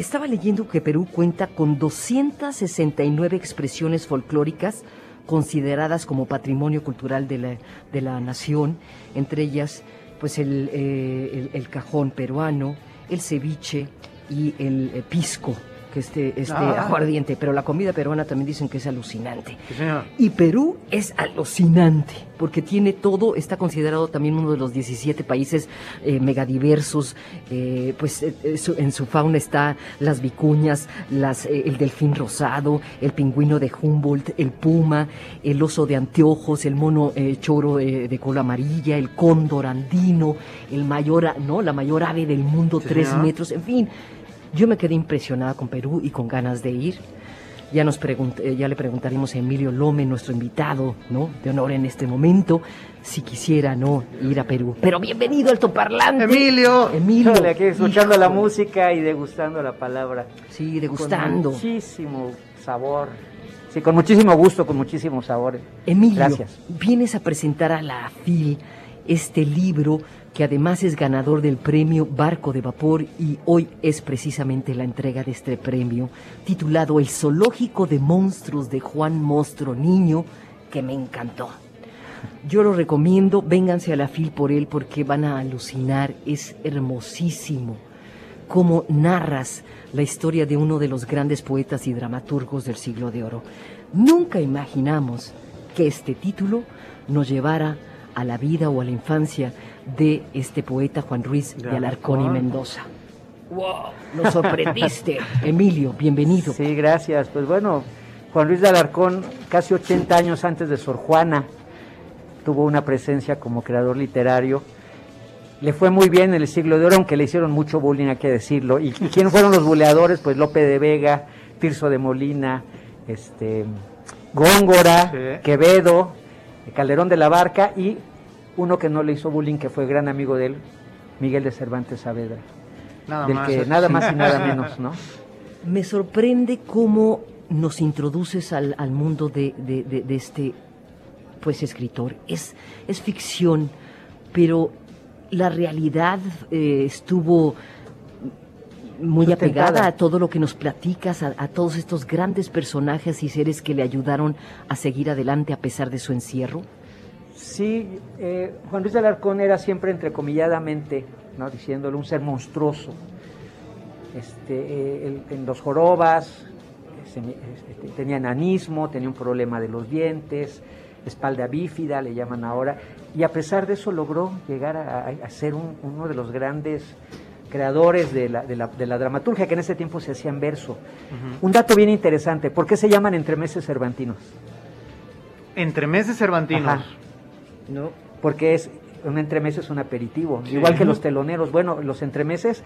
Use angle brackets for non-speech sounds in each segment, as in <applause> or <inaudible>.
estaba leyendo que Perú cuenta con 269 expresiones folclóricas consideradas como patrimonio cultural de la, de la nación, entre ellas pues el, eh, el, el cajón peruano, el ceviche y el eh, pisco que este, este Ah. aguardiente, pero la comida peruana también dicen que es alucinante. Sí. Y Perú es alucinante, porque tiene todo, está considerado también uno de los 17 países eh, megadiversos, eh, pues eh, su- en su fauna está las vicuñas, las, el delfín rosado, el pingüino de Humboldt, el puma, el oso de anteojos, el mono choro eh, de cola amarilla, el cóndor andino, el mayor, no, la mayor ave del mundo, Sí, tres metros, en fin. Yo me quedé impresionada con Perú y con ganas de ir. Ya nos pregunt- eh, ya le preguntaremos a Emilio Lome, nuestro invitado, ¿no? De honor en este momento, si quisiera, ¿no? Ir a Perú. Pero bienvenido al Toparlante. Emilio. Emilio. Híjole, aquí escuchando la música y degustando la palabra. Sí, degustando. Con muchísimo sabor. Sí, con muchísimo gusto, con muchísimo sabor. Emilio, Gracias. vienes a presentar a la FIL este libro que además es ganador del premio Barco de Vapor y hoy es precisamente la entrega de este premio, titulado El Zoológico de Monstruos de Juan Monstruo Niño, que me encantó. Yo lo recomiendo, vénganse a la FIL por él porque van a alucinar, es hermosísimo cómo narras la historia de uno de los grandes poetas y dramaturgos del siglo de oro. Nunca imaginamos que este título nos llevara a la vida o a la infancia de este poeta Juan Ruiz de, Alarcón y. Mendoza. ¡Wow! Nos sorprendiste, <laughs> Emilio, bienvenido. Sí, gracias. Pues bueno, Juan Luis de Alarcón, casi 80 años antes de Sor Juana, tuvo una presencia como creador literario. Le fue muy bien en el siglo de oro, aunque le hicieron mucho bullying, hay que decirlo. ¿Y, <laughs> y quiénes fueron los buleadores? Pues Lope de Vega, Tirso de Molina, este, Góngora, Sí. Quevedo, Calderón de la Barca y uno que no le hizo bullying, que fue gran amigo de él, Miguel de Cervantes Saavedra. Nada del más. que nada más y nada <laughs> menos, ¿no? Me sorprende cómo nos introduces al, al mundo de, de- de- de este pues escritor. Es, es ficción, pero la realidad eh, estuvo muy apegada a todo lo que nos platicas, a, a todos estos grandes personajes y seres que le ayudaron a seguir adelante a pesar de su encierro. Sí, eh, Juan Luis de Alarcón era siempre entrecomilladamente, ¿no? diciéndole un ser monstruoso. Este, eh, en los jorobas se- este, tenía enanismo, tenía un problema de los dientes, espalda bífida, le llaman ahora, y a pesar de eso logró llegar a, a- a ser un- uno de los grandes creadores de la, de, la, de la dramaturgia, que en ese tiempo se hacía en verso. Un dato bien interesante, ¿por qué se llaman entremeses cervantinos? Entre meses cervantinos. Ajá. ¿no? porque es un entremés es un aperitivo, Sí. igual que los teloneros. Bueno, los entremeses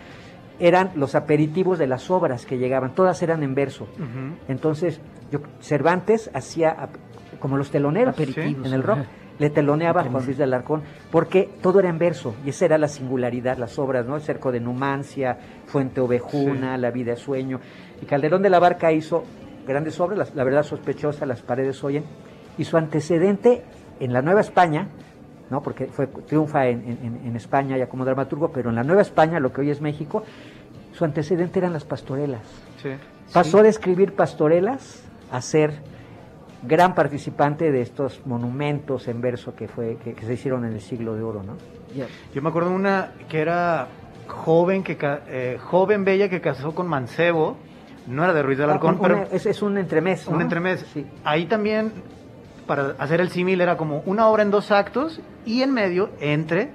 eran los aperitivos de las obras que llegaban, todas eran en verso. Entonces, yo, Cervantes hacía como los teloneros en el rock. Le teloneaba a Juan. Luis de Alarcón porque todo era en verso y esa era la singularidad, las obras, ¿no? El cerco de Numancia, Fuente Ovejuna, Sí. La vida es sueño. Y Calderón de la Barca hizo grandes obras, las- la verdad sospechosa, Las paredes oyen. Y su antecedente en la Nueva España, ¿no? porque fue, triunfa en, en- en España ya como dramaturgo, pero en la Nueva España, lo que hoy es México, su antecedente eran las pastorelas. Sí. Pasó de escribir pastorelas a ser gran participante de estos monumentos en verso que, fue, que, que se hicieron en el siglo de oro, ¿no? Ya. Yo me acuerdo de una que era joven, que ca- eh, joven bella que casó con Mancebo. No era de Ruiz de Alarcón, Un- pero una- es, es un entremés. un ¿no? entremés. Sí. Ahí también, para hacer el símil, era como una obra en dos actos y en medio, entre,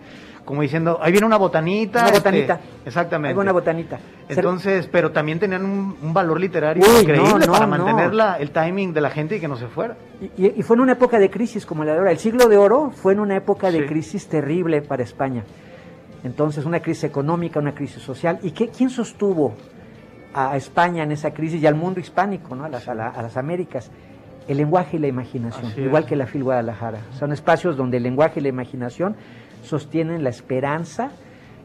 como diciendo, ahí viene una botanita. Una este, botanita. exactamente. Alguna botanita. Ser- Entonces, pero también tenían un, un valor literario Uy, increíble no, no, para no. mantener la- el timing de la gente y que no se fuera. Y, y- y fue en una época de crisis como la de ahora. El siglo de oro fue en una época de Sí. crisis terrible para España. Entonces, una crisis económica, una crisis social. ¿Y qué, quién sostuvo a España en esa crisis y al mundo hispánico, ¿no? a, las, a la- a las Américas? El lenguaje y la imaginación, Así igual es. que la FIL Guadalajara. Son espacios donde el lenguaje y la imaginación sostienen la esperanza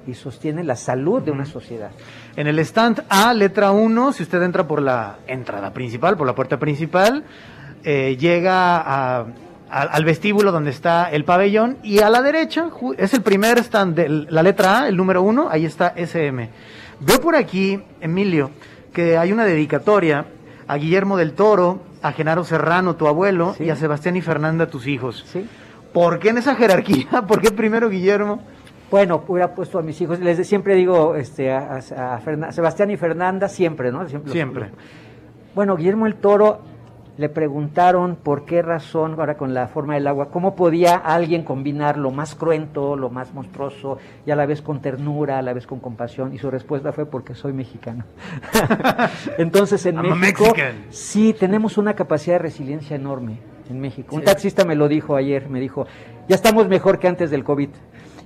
y sostienen la salud de una sociedad. En el stand A, letra 1, si usted entra por la entrada principal, por la puerta principal, eh, llega a- a- al vestíbulo donde está el pabellón y a la derecha es el primer stand de la letra A, el número 1, ahí está SM. Veo por aquí, Emilio, que hay una dedicatoria a Guillermo del Toro, a Genaro Serrano, tu abuelo, Sí. y a Sebastián y Fernanda, tus hijos. ¿sí? ¿Por qué en esa jerarquía? <laughs> ¿Por qué primero Guillermo? Bueno, hubiera puesto a mis hijos, les siempre digo este, a, a- a Fernan- Sebastián y Fernanda, siempre, ¿no? Siempre. Siempre. Bueno, Guillermo el Toro le preguntaron por qué razón, ahora con la forma del agua, cómo podía alguien combinar lo más cruento, lo más monstruoso, y a la vez con ternura, a la vez con compasión, y su respuesta fue porque soy mexicano. <laughs> Entonces en I'm a México Mexican. sí tenemos una capacidad de resiliencia enorme en México. Un Sí. taxista me lo dijo ayer, me dijo, ya estamos mejor que antes del COVID.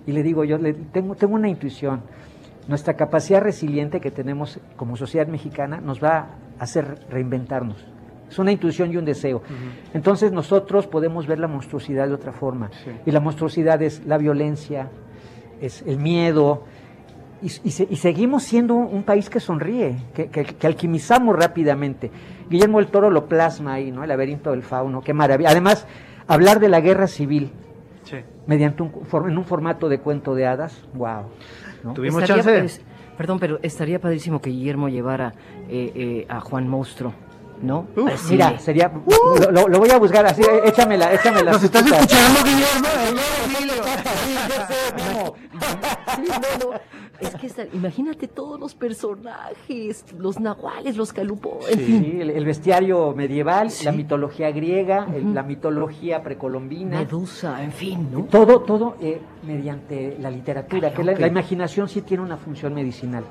Y le digo, yo le, tengo, tengo una intuición. Nuestra capacidad resiliente que tenemos como sociedad mexicana nos va a hacer reinventarnos. Es una intuición y un deseo. Entonces nosotros podemos ver la monstruosidad de otra forma. Sí. Y la monstruosidad es la violencia, es el miedo. Y, y se- y seguimos siendo un país que sonríe, que, que- que alquimizamos rápidamente. Guillermo el Toro lo plasma ahí, ¿no? El laberinto del fauno, qué maravilla. Además, hablar de la guerra civil Sí. mediante un, en un formato de cuento de hadas, wow. ¿no? Tuvimos Estaría chance. Perdón, pero estaría padrísimo que Guillermo llevara eh, eh, a Juan Monstruo, ¿no? Uf. Mira, sería. Lo, lo- lo voy a buscar así, eh, échamela, échamela. ¿Nos estás escuchando, Guillermo? <laughs> Es que imagínate todos los personajes, los nahuales, los calupos, en Sí. fin. Sí, el, el bestiario medieval, Sí. la mitología griega, el- la mitología precolombina. Medusa, en fin, ¿no? Todo, todo eh, mediante la literatura, que la, imaginación sí tiene una función medicinal.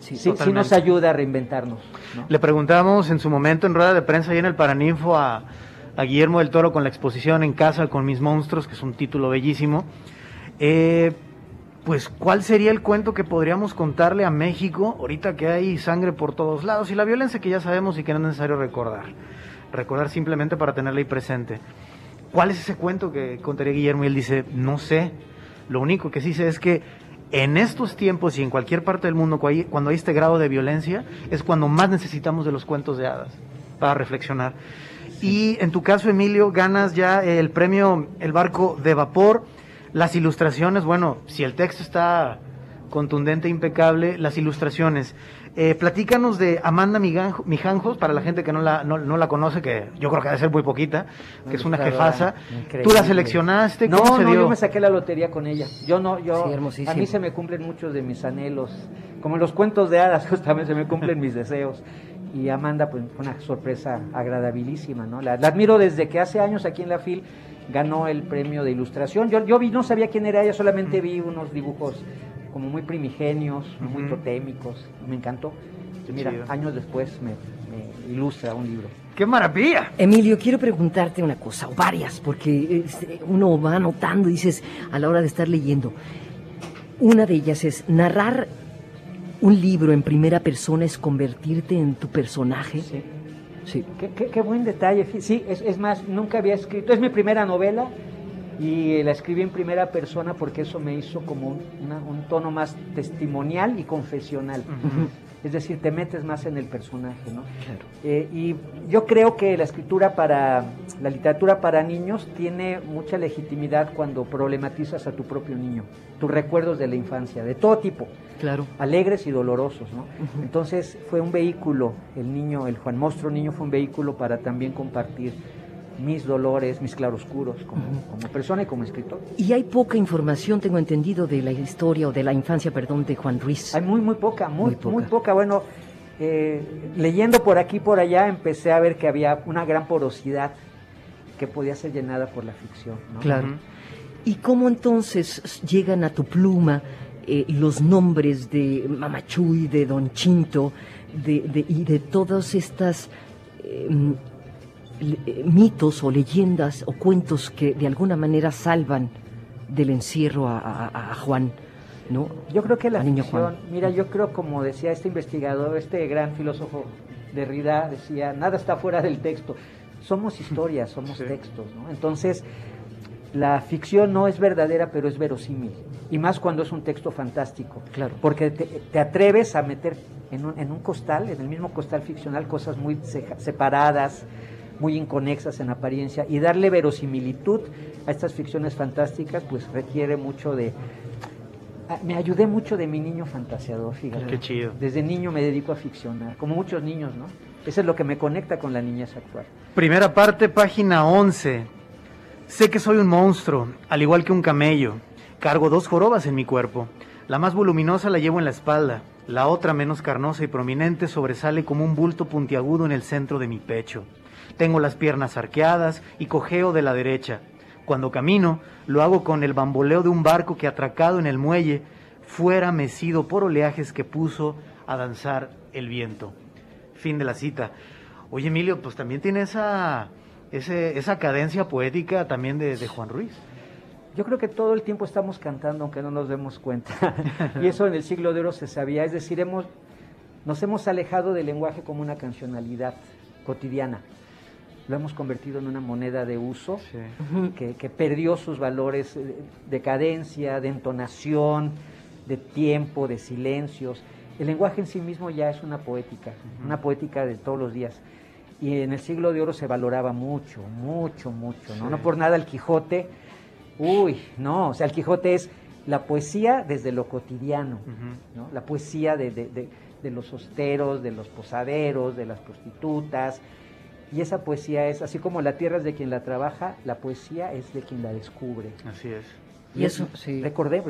Sí, sí, nos ayuda a reinventarnos. ¿no? Le preguntamos en su momento en rueda de prensa y en el Paraninfo a, a Guillermo del Toro con la exposición En casa con mis monstruos, que es un título bellísimo. Eh, pues, ¿cuál sería el cuento que podríamos contarle a México ahorita que hay sangre por todos lados y la violencia que ya sabemos y que no es necesario recordar? Recordar simplemente para tenerla ahí presente. ¿Cuál es ese cuento que contaría Guillermo? Y él dice, no sé. Lo único que sí sé es que en estos tiempos y en cualquier parte del mundo, cuando hay este grado de violencia, es cuando más necesitamos de los cuentos de hadas para reflexionar. Y en tu caso, Emilio, ganas ya el premio El Barco de Vapor. Las ilustraciones, bueno, si el texto está contundente, impecable, las ilustraciones. Eh, platícanos de Amanda Miganjo- Mijanjos, para la gente que no la, no, no la conoce, que yo creo que debe ser muy poquita, que es una jefasa. increíble. ¿Tú la seleccionaste? No, ¿Cómo se no, dio? yo me saqué la lotería con ella. Yo no, yo, Sí, a mí se me cumplen muchos de mis anhelos, como en los cuentos de hadas, <laughs> justamente se me cumplen mis deseos. Y Amanda, pues fue una sorpresa agradabilísima, ¿no? La, la admiro desde que hace años aquí en la FIL ganó el premio de ilustración. Yo, yo vi, no sabía quién era ella, solamente vi unos dibujos como muy primigenios, muy totémicos. Me encantó. Y mira, chido. años después me, me ilustra un libro. ¡Qué maravilla! Emilio, quiero preguntarte una cosa, o varias, porque uno va anotando, dices, a la hora de estar leyendo. Una de ellas es narrar un libro en primera persona es convertirte en tu personaje. Sí. Sí. Qué, qué- buen detalle. Sí, es, es más, nunca había escrito. Es mi primera novela y la escribí en primera persona porque eso me hizo como un, una- un tono más testimonial y confesional. Es decir, te metes más en el personaje, ¿no? Claro. Eh, y yo creo que la escritura para, la literatura para niños tiene mucha legitimidad cuando problematizas a tu propio niño, tus recuerdos de la infancia, de todo tipo Claro. alegres y dolorosos, ¿no? Entonces fue un vehículo, el niño, el Juan Monstruo Niño fue un vehículo para también compartir mis dolores, mis claroscuros como, como persona y como escritor. Y hay poca información, tengo entendido, de la historia o de la infancia, perdón, de Juan Ruiz. Hay muy, muy poca, muy, Muy muy poca. Bueno, eh, leyendo por aquí y por allá empecé a ver que había una gran porosidad que podía ser llenada por la ficción, ¿no? Claro. ¿Y cómo entonces llegan a tu pluma eh, los nombres de Mamachuy, de Don Chinto, de, de- y de todas estas eh, mitos o leyendas o cuentos que de alguna manera salvan del encierro a, a- a Juan? ¿no? Yo creo que la niño ficción, Juan. mira, yo creo como decía este investigador, este gran filósofo Derrida, decía, nada está fuera del texto. Somos <laughs> historias, somos Sí. textos, ¿no? Entonces, la ficción no es verdadera, pero es verosímil. Y más cuando es un texto fantástico. Claro. Porque te, te atreves a meter en un, en un costal, en el mismo costal ficcional, cosas muy separadas, muy inconexas en apariencia, y darle verosimilitud a estas ficciones fantásticas, pues requiere mucho de, Ah, me ayudé mucho de mi niño fantaseador, fíjate. Qué chido. Desde niño me dedico a ficcionar, como muchos niños, ¿no? Eso es lo que me conecta con la niñez actual. Primera parte, página 11. Sé que soy un monstruo, al igual que un camello. Cargo dos jorobas en mi cuerpo. La más voluminosa la llevo en la espalda. La otra, menos carnosa y prominente, sobresale como un bulto puntiagudo en el centro de mi pecho. Tengo las piernas arqueadas y cojeo de la derecha. Cuando camino, lo hago con el bamboleo de un barco que atracado en el muelle fuera mecido por oleajes que puso a danzar el viento. Fin de la cita. Oye, Emilio, pues también tiene esa, ese- esa cadencia poética también de, de Juan Ruiz. Yo creo que todo el tiempo estamos cantando aunque no nos demos cuenta. <laughs> y eso en el siglo de oro se sabía. Es decir, hemos, nos hemos alejado del lenguaje como una cancionalidad cotidiana. Lo hemos convertido en una moneda de uso Ujú. que, que perdió sus valores de cadencia, de entonación, de tiempo, de silencios. El lenguaje en sí mismo ya es una poética, una poética de todos los días. Y en el siglo de oro se valoraba mucho, mucho, mucho. ¿no? Sí. no por nada el Quijote, uy, no, o sea, el Quijote es la poesía desde lo cotidiano. ¿no? la poesía de, de- de- de los hosteros, de los posaderos, de las prostitutas. Y esa poesía es, así como la tierra es de quien la trabaja, la poesía es de quien la descubre. Así es. Y eso, sí. Recordé,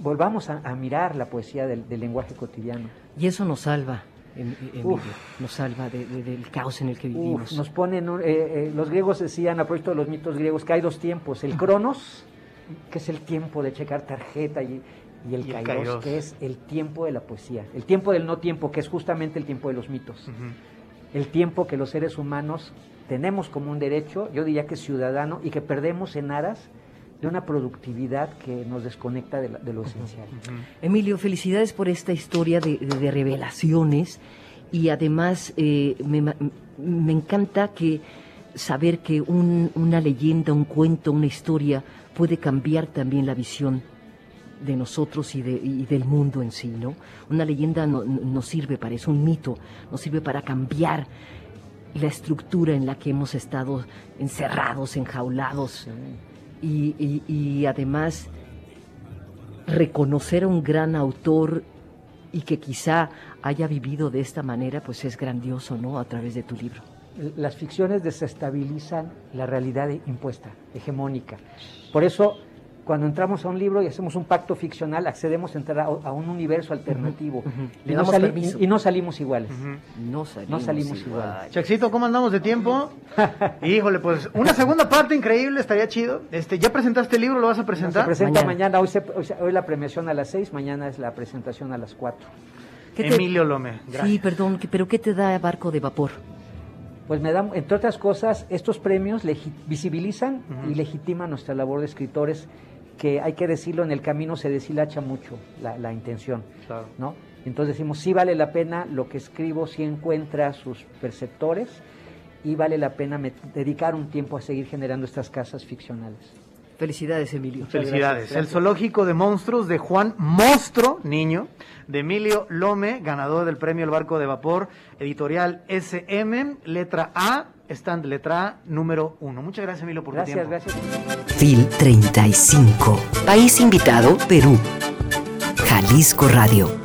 volvamos a, a mirar la poesía del, del lenguaje cotidiano. Y eso nos salva, Em- Emilio, Uf. nos salva de- de- del caos en el que Uf, vivimos. nos ponen, un- eh, eh, los griegos decían, a propósito de los mitos griegos, que hay dos tiempos, el cronos, que es el tiempo de checar tarjeta, y, y el, Y el kairos, kairos. que es el tiempo de la poesía, el tiempo del no tiempo, que es justamente el tiempo de los mitos. El tiempo que los seres humanos tenemos como un derecho, yo diría que ciudadano, y que perdemos en aras de una productividad que nos desconecta de, la- de lo esencial. Emilio, felicidades por esta historia de, de- de revelaciones y además eh, me, me encanta que saber que un- una leyenda, un cuento, una historia puede cambiar también la visión de nosotros y, de- y del mundo en sí, ¿no? Una leyenda no- no- nos sirve para eso, un mito nos sirve para cambiar la estructura en la que hemos estado encerrados, enjaulados y, y- y además reconocer a un gran autor y que quizá haya vivido de esta manera, pues es grandioso, ¿no? A través de tu libro. las ficciones desestabilizan la realidad impuesta, hegemónica. Por eso, cuando entramos a un libro y hacemos un pacto ficcional, accedemos a entrar a, a un universo alternativo y, Le no permiso. y- no salimos iguales. No salimos, No salimos igual. igual. Chaxito, ¿cómo andamos de tiempo? <laughs> Híjole, pues una segunda parte increíble, estaría chido. Este, ¿Ya presentaste el libro? ¿Lo vas a Se presentar? presenta Mañana. mañana, hoy, se- hoy se- hoy la premiación a las 6, mañana es la presentación a las 4. ¿Qué te- Emilio Lome. Gracias. Sí, perdón, ¿qué- pero ¿qué te da Barco de Vapor? Pues me dan, entre otras cosas, estos premios visibilizan y legitiman nuestra labor de escritores, que hay que decirlo, en el camino se deshilacha mucho la, la intención, Claro. ¿no? Entonces decimos, sí vale la pena lo que escribo, sí encuentra sus perceptores y vale la pena me- dedicar un tiempo a seguir generando estas casas ficcionales. Felicidades, Emilio. Felicidades. gracias, El zoológico de monstruos de Juan Monstro, niño, de Emilio Lome, ganador del premio El Barco de Vapor, editorial SM, letra A, stand letra A, número uno. Muchas gracias, Emilio, por tu Gracias, tiempo. gracias. FIL 35. País invitado, Perú. Jalisco Radio.